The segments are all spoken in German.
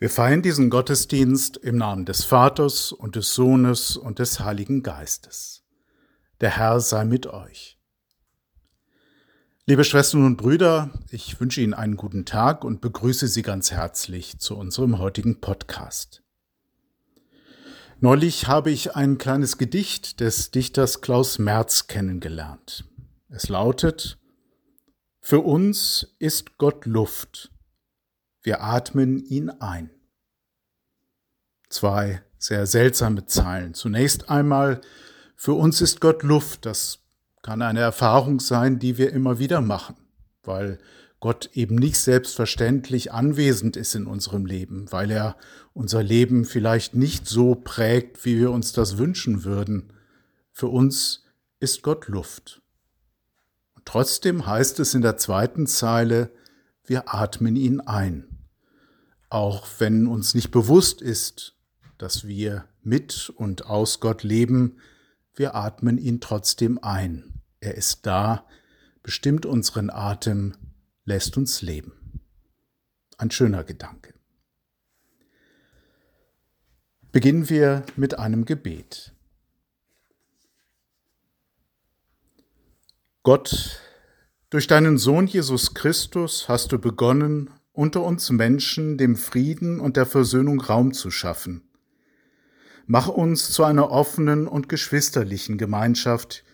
Wir feiern diesen Gottesdienst im Namen des Vaters und des Sohnes und des Heiligen Geistes. Der Herr sei mit euch. Liebe Schwestern und Brüder, ich wünsche Ihnen einen guten Tag und begrüße Sie ganz herzlich zu unserem heutigen Podcast. Neulich habe ich ein kleines Gedicht des Dichters Klaus Merz kennengelernt. Es lautet Für uns ist Gott Luft, wir atmen ihn ein. Zwei sehr seltsame Zeilen. Zunächst einmal, für uns ist Gott Luft. Das kann eine Erfahrung sein, die wir immer wieder machen, weil Gott eben nicht selbstverständlich anwesend ist in unserem Leben, weil er unser Leben vielleicht nicht so prägt, wie wir uns das wünschen würden. Für uns ist Gott Luft. Und trotzdem heißt es in der zweiten Zeile, wir atmen ihn ein auch wenn uns nicht bewusst ist, dass wir mit und aus Gott leben, wir atmen ihn trotzdem ein. Er ist da, bestimmt unseren Atem, lässt uns leben. Ein schöner Gedanke. Beginnen wir mit einem Gebet. Gott, durch deinen Sohn Jesus Christus hast du begonnen, unter uns Menschen dem Frieden und der Versöhnung Raum zu schaffen. Mach uns zu einer offenen und geschwisterlichen Gemeinschaft.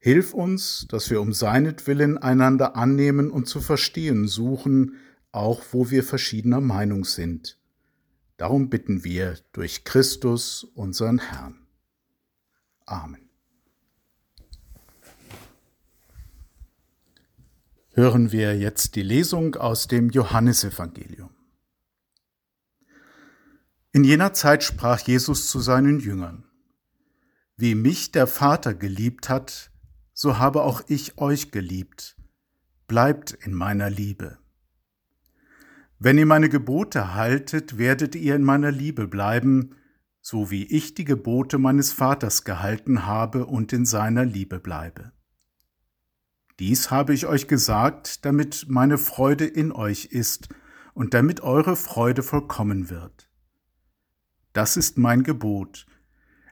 Hilf uns, dass wir um seinetwillen einander annehmen und zu verstehen suchen, auch wo wir verschiedener Meinung sind. Darum bitten wir durch Christus, unseren Herrn. Amen. Hören wir jetzt die Lesung aus dem Johannesevangelium. In jener Zeit sprach Jesus zu seinen Jüngern, Wie mich der Vater geliebt hat, so habe auch ich euch geliebt, bleibt in meiner Liebe. Wenn ihr meine Gebote haltet, werdet ihr in meiner Liebe bleiben, so wie ich die Gebote meines Vaters gehalten habe und in seiner Liebe bleibe. Dies habe ich euch gesagt, damit meine Freude in euch ist und damit eure Freude vollkommen wird. Das ist mein Gebot.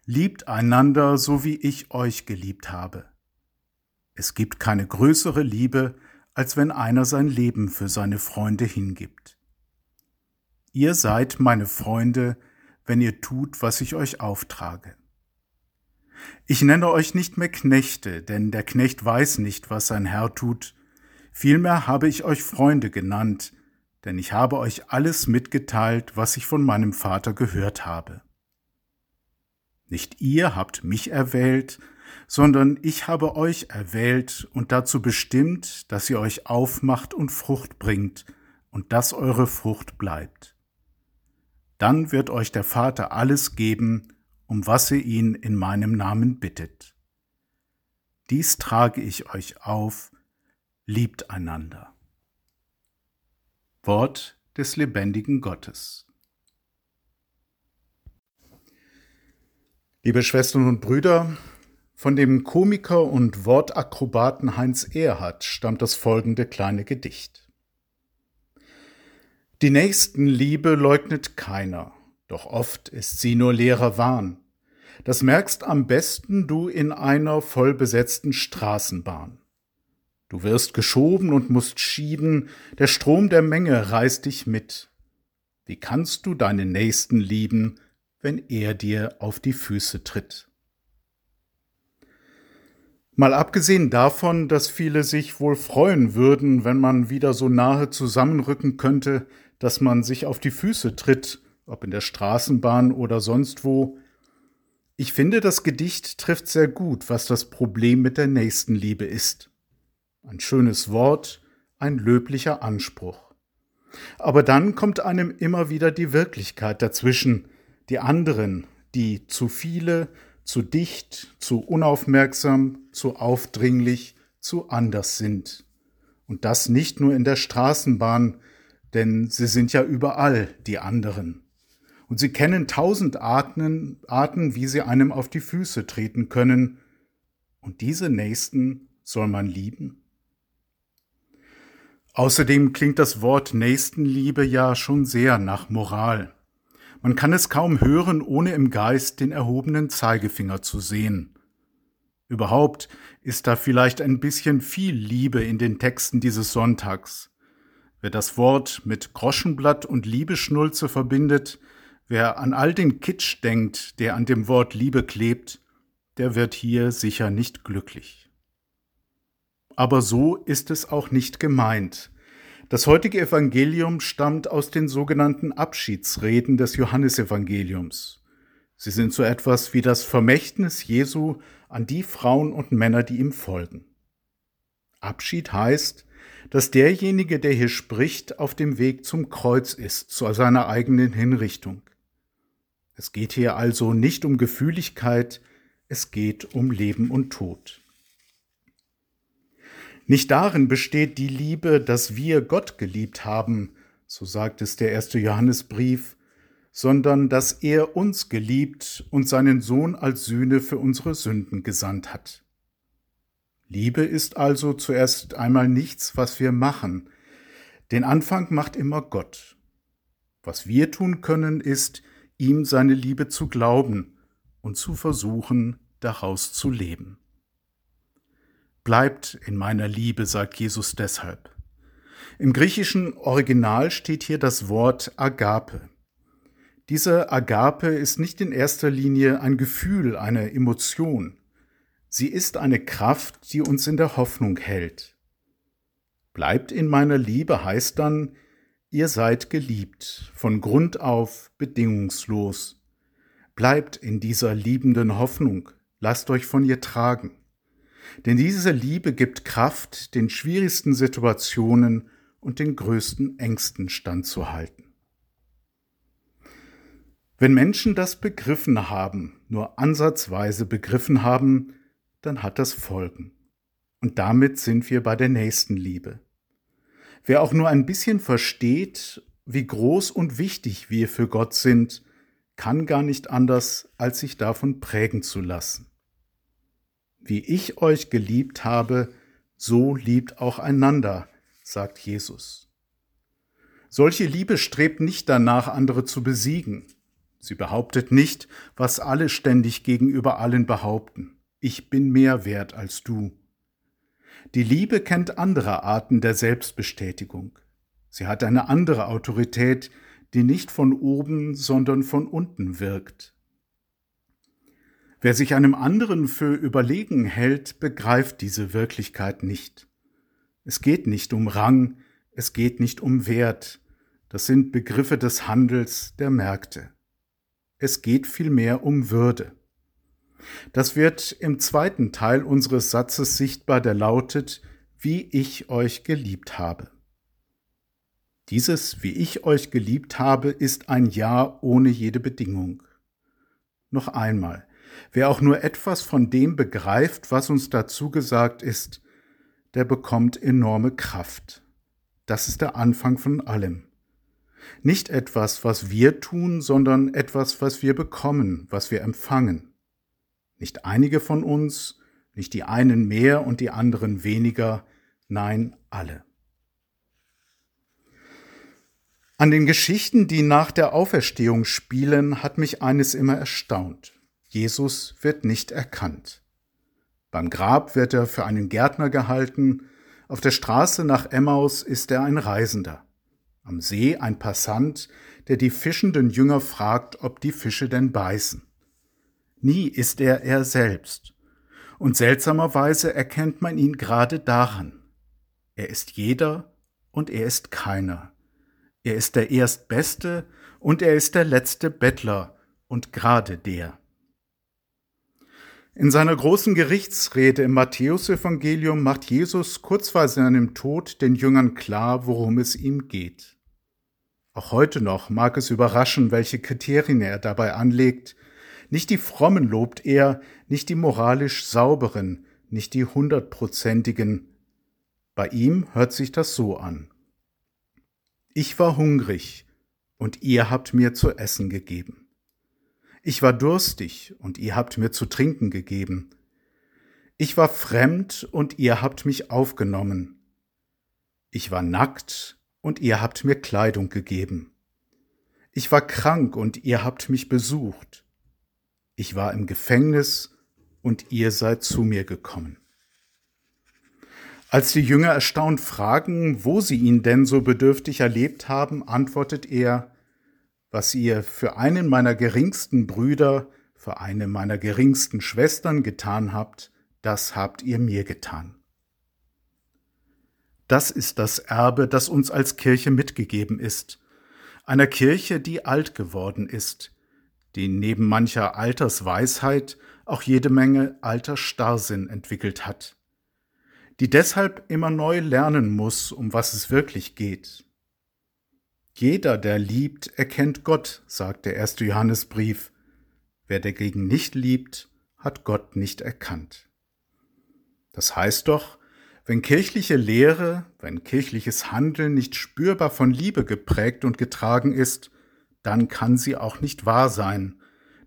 Liebt einander, so wie ich euch geliebt habe. Es gibt keine größere Liebe, als wenn einer sein Leben für seine Freunde hingibt. Ihr seid meine Freunde, wenn ihr tut, was ich euch auftrage. Ich nenne euch nicht mehr Knechte, denn der Knecht weiß nicht, was sein Herr tut. Vielmehr habe ich euch Freunde genannt, denn ich habe euch alles mitgeteilt, was ich von meinem Vater gehört habe. Nicht ihr habt mich erwählt, sondern ich habe euch erwählt und dazu bestimmt, dass ihr euch aufmacht und Frucht bringt und dass eure Frucht bleibt. Dann wird euch der Vater alles geben, um was ihr ihn in meinem Namen bittet. Dies trage ich euch auf, liebt einander. Wort des lebendigen Gottes. Liebe Schwestern und Brüder, von dem Komiker und Wortakrobaten Heinz Erhardt stammt das folgende kleine Gedicht. Die Nächstenliebe leugnet keiner, doch oft ist sie nur leerer Wahn. Das merkst am besten du in einer vollbesetzten Straßenbahn. Du wirst geschoben und musst schieben, der Strom der Menge reißt dich mit. Wie kannst du deinen Nächsten lieben, wenn er dir auf die Füße tritt? Mal abgesehen davon, dass viele sich wohl freuen würden, wenn man wieder so nahe zusammenrücken könnte, dass man sich auf die Füße tritt ob in der Straßenbahn oder sonst wo. Ich finde, das Gedicht trifft sehr gut, was das Problem mit der Nächstenliebe ist. Ein schönes Wort, ein löblicher Anspruch. Aber dann kommt einem immer wieder die Wirklichkeit dazwischen, die anderen, die zu viele, zu dicht, zu unaufmerksam, zu aufdringlich, zu anders sind. Und das nicht nur in der Straßenbahn, denn sie sind ja überall die anderen. Und sie kennen tausend Arten, Arten, wie sie einem auf die Füße treten können. Und diese Nächsten soll man lieben? Außerdem klingt das Wort Nächstenliebe ja schon sehr nach Moral. Man kann es kaum hören, ohne im Geist den erhobenen Zeigefinger zu sehen. Überhaupt ist da vielleicht ein bisschen viel Liebe in den Texten dieses Sonntags. Wer das Wort mit Groschenblatt und Liebeschnulze verbindet, wer an all den Kitsch denkt, der an dem Wort Liebe klebt, der wird hier sicher nicht glücklich. Aber so ist es auch nicht gemeint. Das heutige Evangelium stammt aus den sogenannten Abschiedsreden des Johannesevangeliums. Sie sind so etwas wie das Vermächtnis Jesu an die Frauen und Männer, die ihm folgen. Abschied heißt, dass derjenige, der hier spricht, auf dem Weg zum Kreuz ist, zu seiner eigenen Hinrichtung. Es geht hier also nicht um Gefühligkeit, es geht um Leben und Tod. Nicht darin besteht die Liebe, dass wir Gott geliebt haben, so sagt es der erste Johannesbrief, sondern dass er uns geliebt und seinen Sohn als Sühne für unsere Sünden gesandt hat. Liebe ist also zuerst einmal nichts, was wir machen. Den Anfang macht immer Gott. Was wir tun können, ist, ihm seine Liebe zu glauben und zu versuchen, daraus zu leben. Bleibt in meiner Liebe, sagt Jesus deshalb. Im griechischen Original steht hier das Wort Agape. Diese Agape ist nicht in erster Linie ein Gefühl, eine Emotion. Sie ist eine Kraft, die uns in der Hoffnung hält. Bleibt in meiner Liebe heißt dann, ihr seid geliebt, von Grund auf bedingungslos. Bleibt in dieser liebenden Hoffnung, lasst euch von ihr tragen. Denn diese Liebe gibt Kraft, den schwierigsten Situationen und den größten Ängsten standzuhalten. Wenn Menschen das begriffen haben, nur ansatzweise begriffen haben, dann hat das Folgen. Und damit sind wir bei der nächsten Liebe. Wer auch nur ein bisschen versteht, wie groß und wichtig wir für Gott sind, kann gar nicht anders, als sich davon prägen zu lassen. Wie ich euch geliebt habe, so liebt auch einander, sagt Jesus. Solche Liebe strebt nicht danach, andere zu besiegen. Sie behauptet nicht, was alle ständig gegenüber allen behaupten. Ich bin mehr wert als du. Die Liebe kennt andere Arten der Selbstbestätigung. Sie hat eine andere Autorität, die nicht von oben, sondern von unten wirkt. Wer sich einem anderen für überlegen hält, begreift diese Wirklichkeit nicht. Es geht nicht um Rang, es geht nicht um Wert, das sind Begriffe des Handels, der Märkte. Es geht vielmehr um Würde. Das wird im zweiten Teil unseres Satzes sichtbar, der lautet, wie ich euch geliebt habe. Dieses, wie ich euch geliebt habe, ist ein Ja ohne jede Bedingung. Noch einmal, wer auch nur etwas von dem begreift, was uns dazu gesagt ist, der bekommt enorme Kraft. Das ist der Anfang von allem. Nicht etwas, was wir tun, sondern etwas, was wir bekommen, was wir empfangen. Nicht einige von uns, nicht die einen mehr und die anderen weniger, nein, alle. An den Geschichten, die nach der Auferstehung spielen, hat mich eines immer erstaunt. Jesus wird nicht erkannt. Beim Grab wird er für einen Gärtner gehalten, auf der Straße nach Emmaus ist er ein Reisender am See ein Passant, der die fischenden Jünger fragt, ob die Fische denn beißen. Nie ist er er selbst, und seltsamerweise erkennt man ihn gerade daran. Er ist jeder und er ist keiner. Er ist der Erstbeste und er ist der letzte Bettler und gerade der. In seiner großen Gerichtsrede im Matthäusevangelium macht Jesus kurz vor seinem Tod den Jüngern klar, worum es ihm geht. Auch heute noch mag es überraschen, welche Kriterien er dabei anlegt. Nicht die Frommen lobt er, nicht die moralisch Sauberen, nicht die Hundertprozentigen. Bei ihm hört sich das so an. Ich war hungrig, und ihr habt mir zu essen gegeben. Ich war durstig, und ihr habt mir zu trinken gegeben. Ich war fremd, und ihr habt mich aufgenommen. Ich war nackt und ihr habt mir Kleidung gegeben. Ich war krank und ihr habt mich besucht. Ich war im Gefängnis und ihr seid zu mir gekommen. Als die Jünger erstaunt fragen, wo sie ihn denn so bedürftig erlebt haben, antwortet er, was ihr für einen meiner geringsten Brüder, für eine meiner geringsten Schwestern getan habt, das habt ihr mir getan. Das ist das Erbe, das uns als Kirche mitgegeben ist, einer Kirche, die alt geworden ist, die neben mancher Altersweisheit auch jede Menge alter Starrsinn entwickelt hat, die deshalb immer neu lernen muss, um was es wirklich geht. Jeder, der liebt, erkennt Gott, sagt der erste Johannesbrief. Wer dagegen nicht liebt, hat Gott nicht erkannt. Das heißt doch, wenn kirchliche Lehre, wenn kirchliches Handeln nicht spürbar von Liebe geprägt und getragen ist, dann kann sie auch nicht wahr sein,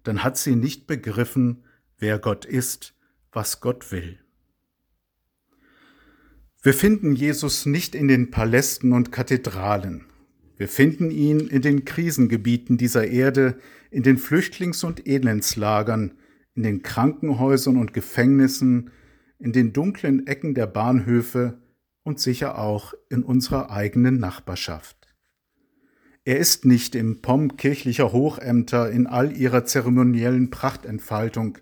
dann hat sie nicht begriffen, wer Gott ist, was Gott will. Wir finden Jesus nicht in den Palästen und Kathedralen. Wir finden ihn in den Krisengebieten dieser Erde, in den Flüchtlings- und Elendslagern, in den Krankenhäusern und Gefängnissen, in den dunklen Ecken der Bahnhöfe und sicher auch in unserer eigenen Nachbarschaft. Er ist nicht im Pomp kirchlicher Hochämter in all ihrer zeremoniellen Prachtentfaltung.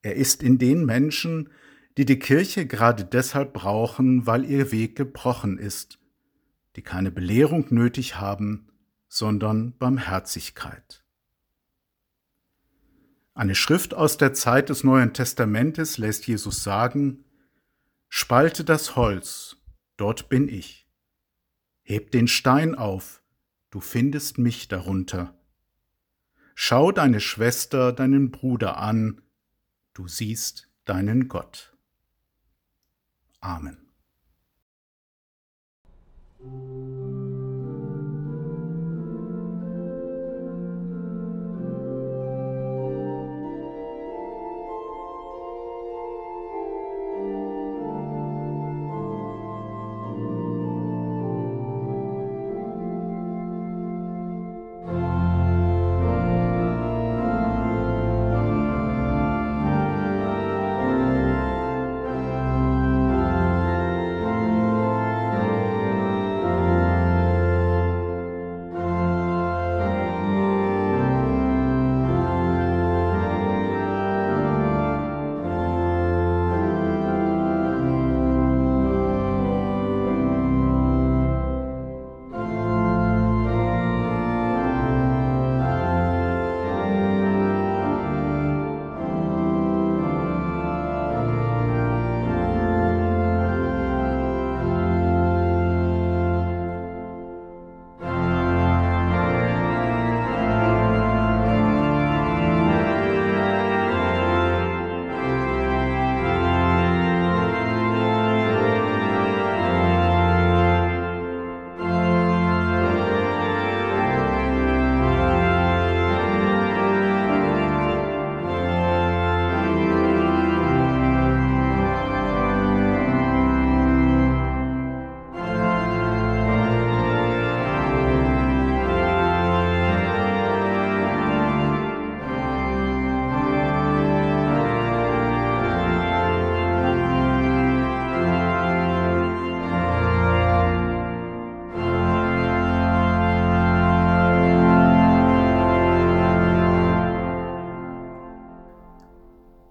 Er ist in den Menschen, die die Kirche gerade deshalb brauchen, weil ihr Weg gebrochen ist, die keine Belehrung nötig haben, sondern Barmherzigkeit. Eine Schrift aus der Zeit des Neuen Testamentes lässt Jesus sagen, Spalte das Holz, dort bin ich. Heb den Stein auf, du findest mich darunter. Schau deine Schwester, deinen Bruder an, du siehst deinen Gott. Amen.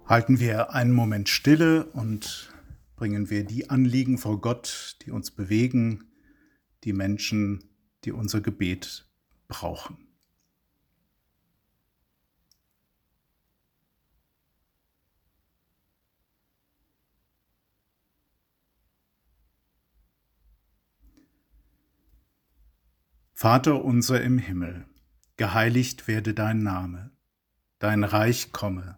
Halten wir einen Moment Stille und bringen wir die Anliegen vor Gott, die uns bewegen, die Menschen, die unser Gebet brauchen. Vater unser im Himmel, geheiligt werde dein Name, dein Reich komme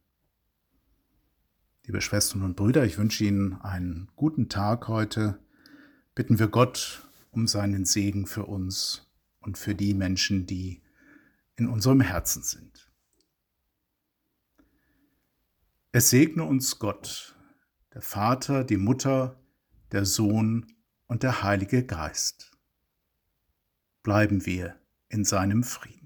Liebe Schwestern und Brüder, ich wünsche Ihnen einen guten Tag heute. Bitten wir Gott um seinen Segen für uns und für die Menschen, die in unserem Herzen sind. Es segne uns Gott, der Vater, die Mutter, der Sohn und der Heilige Geist. Bleiben wir in seinem Frieden.